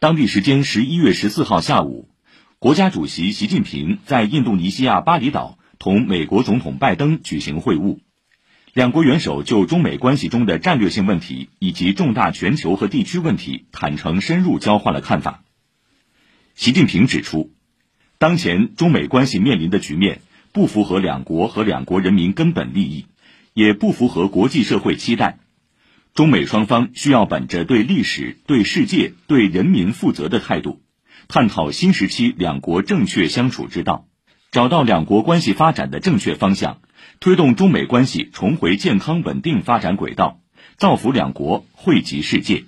当地时间十一月十四号下午，国家主席习近平在印度尼西亚巴厘岛同美国总统拜登举行会晤，两国元首就中美关系中的战略性问题以及重大全球和地区问题坦诚深入交换了看法。习近平指出，当前中美关系面临的局面不符合两国和两国人民根本利益，也不符合国际社会期待。中美双方需要本着对历史、对世界、对人民负责的态度，探讨新时期两国正确相处之道，找到两国关系发展的正确方向，推动中美关系重回健康稳定发展轨道，造福两国，惠及世界。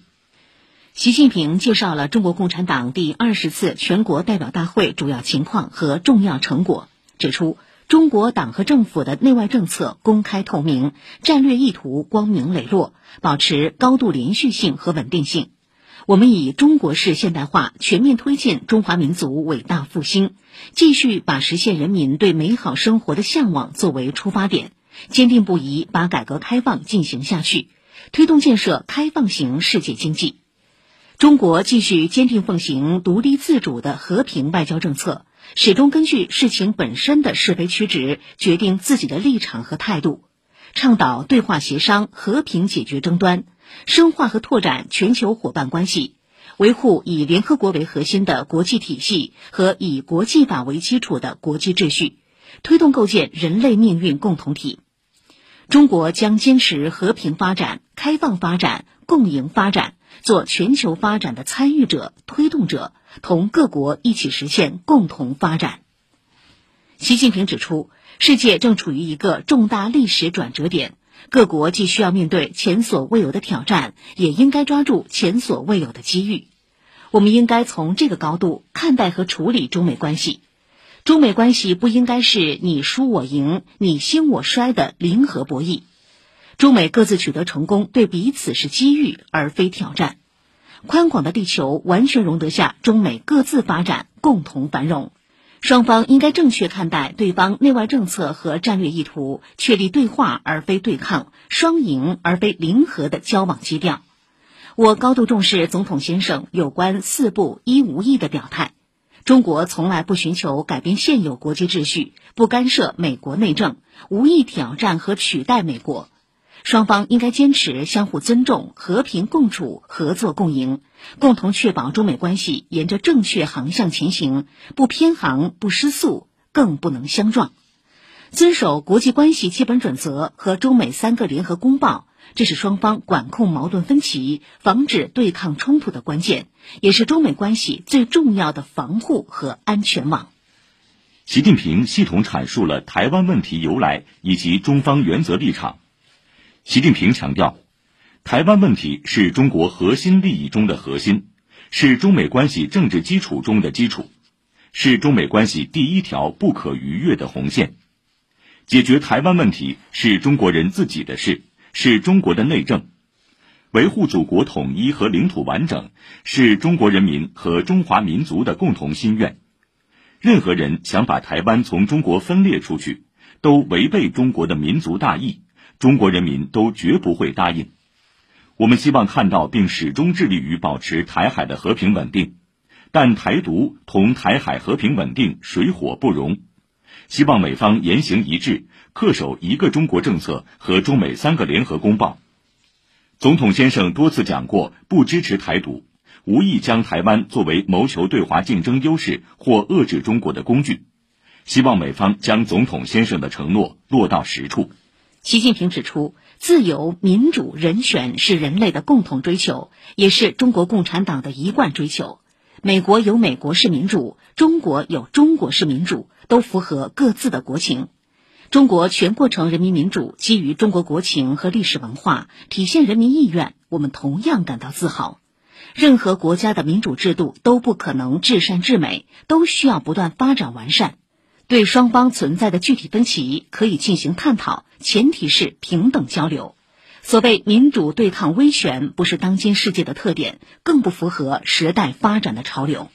习近平介绍了中国共产党第二十次全国代表大会主要情况和重要成果，指出。中国党和政府的内外政策公开透明，战略意图光明磊落，保持高度连续性和稳定性。我们以中国式现代化全面推进中华民族伟大复兴，继续把实现人民对美好生活的向往作为出发点，坚定不移把改革开放进行下去，推动建设开放型世界经济。中国继续坚定奉行独立自主的和平外交政策。始终根据事情本身的是非曲直决定自己的立场和态度，倡导对话协商、和平解决争端，深化和拓展全球伙伴关系，维护以联合国为核心的国际体系和以国际法为基础的国际秩序，推动构建人类命运共同体。中国将坚持和平发展、开放发展、共赢发展，做全球发展的参与者、推动者。同各国一起实现共同发展。习近平指出，世界正处于一个重大历史转折点，各国既需要面对前所未有的挑战，也应该抓住前所未有的机遇。我们应该从这个高度看待和处理中美关系。中美关系不应该是你输我赢、你兴我衰的零和博弈。中美各自取得成功，对彼此是机遇而非挑战。宽广的地球完全容得下中美各自发展、共同繁荣。双方应该正确看待对方内外政策和战略意图，确立对话而非对抗、双赢而非零和的交往基调。我高度重视总统先生有关“四不一无意”的表态。中国从来不寻求改变现有国际秩序，不干涉美国内政，无意挑战和取代美国。双方应该坚持相互尊重、和平共处、合作共赢，共同确保中美关系沿着正确航向前行，不偏航、不失速，更不能相撞。遵守国际关系基本准则和中美三个联合公报，这是双方管控矛盾分歧、防止对抗冲突的关键，也是中美关系最重要的防护和安全网。习近平系统阐述了台湾问题由来以及中方原则立场。习近平强调，台湾问题是中国核心利益中的核心，是中美关系政治基础中的基础，是中美关系第一条不可逾越的红线。解决台湾问题是中国人自己的事，是中国的内政；维护祖国统一和领土完整是中国人民和中华民族的共同心愿。任何人想把台湾从中国分裂出去，都违背中国的民族大义。中国人民都绝不会答应。我们希望看到并始终致力于保持台海的和平稳定，但台独同台海和平稳定水火不容。希望美方言行一致，恪守一个中国政策和中美三个联合公报。总统先生多次讲过，不支持台独，无意将台湾作为谋求对华竞争优势或遏制中国的工具。希望美方将总统先生的承诺落到实处。习近平指出，自由、民主、人权是人类的共同追求，也是中国共产党的一贯追求。美国有美国式民主，中国有中国式民主，都符合各自的国情。中国全过程人民民主基于中国国情和历史文化，体现人民意愿，我们同样感到自豪。任何国家的民主制度都不可能至善至美，都需要不断发展完善。对双方存在的具体分歧可以进行探讨，前提是平等交流。所谓民主对抗威权，不是当今世界的特点，更不符合时代发展的潮流。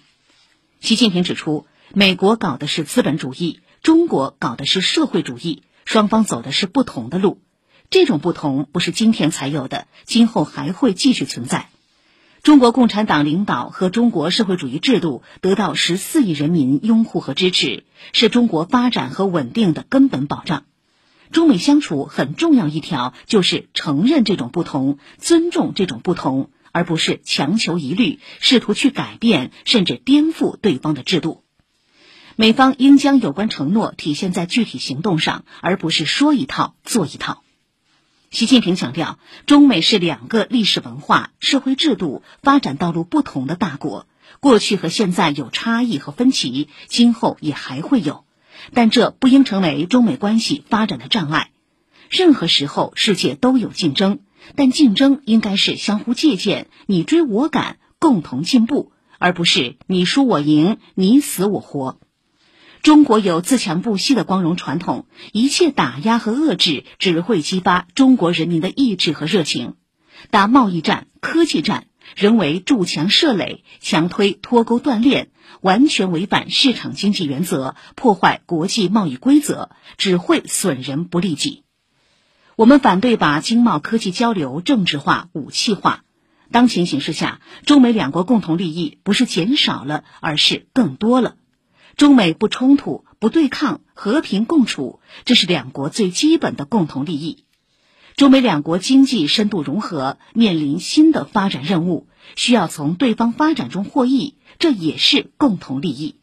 习近平指出，美国搞的是资本主义，中国搞的是社会主义，双方走的是不同的路。这种不同不是今天才有的，今后还会继续存在。中国共产党领导和中国社会主义制度得到十四亿人民拥护和支持，是中国发展和稳定的根本保障。中美相处很重要一条就是承认这种不同，尊重这种不同，而不是强求一律，试图去改变甚至颠覆对方的制度。美方应将有关承诺体现在具体行动上，而不是说一套做一套。习近平强调，中美是两个历史文化、社会制度、发展道路不同的大国，过去和现在有差异和分歧，今后也还会有，但这不应成为中美关系发展的障碍。任何时候，世界都有竞争，但竞争应该是相互借鉴、你追我赶、共同进步，而不是你输我赢、你死我活。中国有自强不息的光荣传统，一切打压和遏制只会激发中国人民的意志和热情。打贸易战、科技战，人为筑墙设垒，强推脱钩断链，完全违反市场经济原则，破坏国际贸易规则，只会损人不利己。我们反对把经贸科技交流政治化、武器化。当前形势下，中美两国共同利益不是减少了，而是更多了。中美不冲突、不对抗、和平共处，这是两国最基本的共同利益。中美两国经济深度融合，面临新的发展任务，需要从对方发展中获益，这也是共同利益。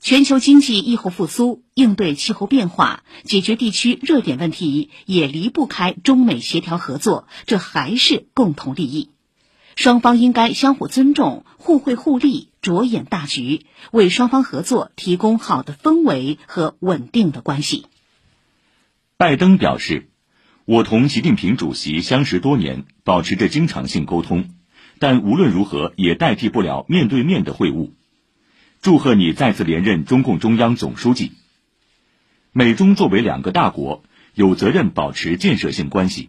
全球经济疫后复苏、应对气候变化、解决地区热点问题，也离不开中美协调合作，这还是共同利益。双方应该相互尊重、互惠互利，着眼大局，为双方合作提供好的氛围和稳定的关系。拜登表示，我同习近平主席相识多年，保持着经常性沟通，但无论如何也代替不了面对面的会晤。祝贺你再次连任中共中央总书记。美中作为两个大国，有责任保持建设性关系。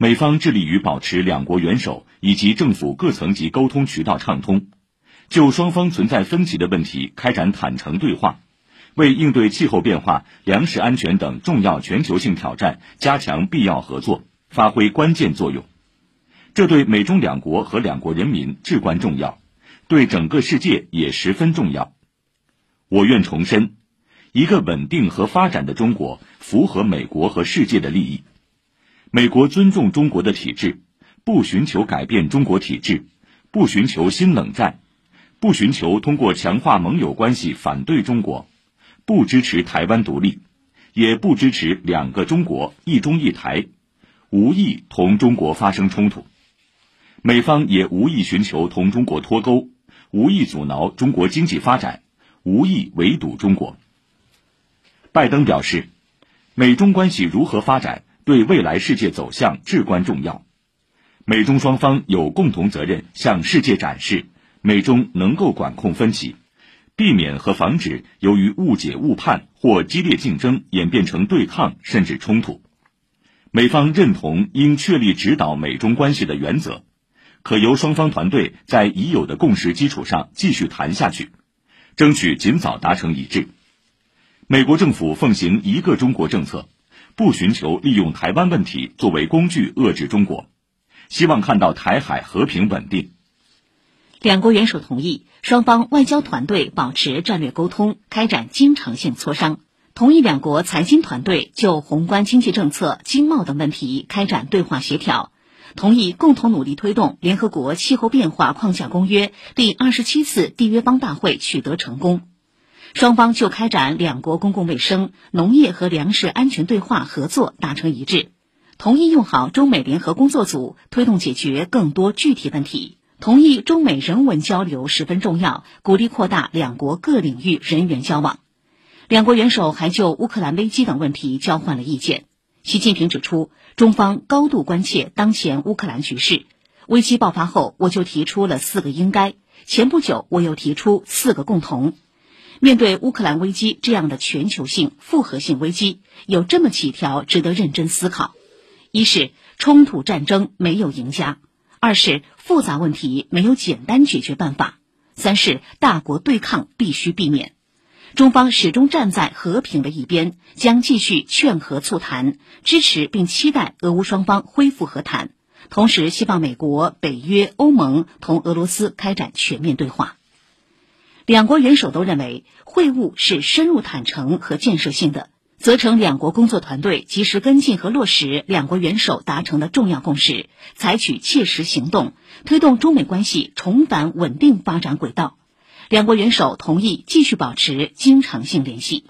美方致力于保持两国元首以及政府各层级沟通渠道畅通，就双方存在分歧的问题开展坦诚对话，为应对气候变化、粮食安全等重要全球性挑战加强必要合作发挥关键作用。这对美中两国和两国人民至关重要，对整个世界也十分重要。我愿重申，一个稳定和发展的中国符合美国和世界的利益。美国尊重中国的体制，不寻求改变中国体制，不寻求新冷战，不寻求通过强化盟友关系反对中国，不支持台湾独立，也不支持两个中国、一中一台，无意同中国发生冲突。美方也无意寻求同中国脱钩，无意阻挠中国经济发展，无意围堵中国。拜登表示，美中关系如何发展？对未来世界走向至关重要，美中双方有共同责任向世界展示美中能够管控分歧，避免和防止由于误解误判或激烈竞争演变成对抗甚至冲突。美方认同应确立指导美中关系的原则，可由双方团队在已有的共识基础上继续谈下去，争取尽早达成一致。美国政府奉行一个中国政策。不寻求利用台湾问题作为工具遏制中国，希望看到台海和平稳定。两国元首同意双方外交团队保持战略沟通，开展经常性磋商，同意两国财经团队就宏观经济政策、经贸等问题开展对话协调，同意共同努力推动联合国气候变化框架公约第二十七次缔约方大会取得成功。双方就开展两国公共卫生、农业和粮食安全对话合作达成一致，同意用好中美联合工作组，推动解决更多具体问题。同意中美人文交流十分重要，鼓励扩大两国各领域人员交往。两国元首还就乌克兰危机等问题交换了意见。习近平指出，中方高度关切当前乌克兰局势。危机爆发后，我就提出了四个应该。前不久，我又提出四个共同。面对乌克兰危机这样的全球性复合性危机，有这么几条值得认真思考：一是冲突战争没有赢家；二是复杂问题没有简单解决办法；三是大国对抗必须避免。中方始终站在和平的一边，将继续劝和促谈，支持并期待俄乌双方恢复和谈，同时希望美国、北约、欧盟同俄罗斯开展全面对话。两国元首都认为，会晤是深入坦诚和建设性的，责成两国工作团队及时跟进和落实两国元首达成的重要共识，采取切实行动，推动中美关系重返稳定发展轨道。两国元首同意继续保持经常性联系。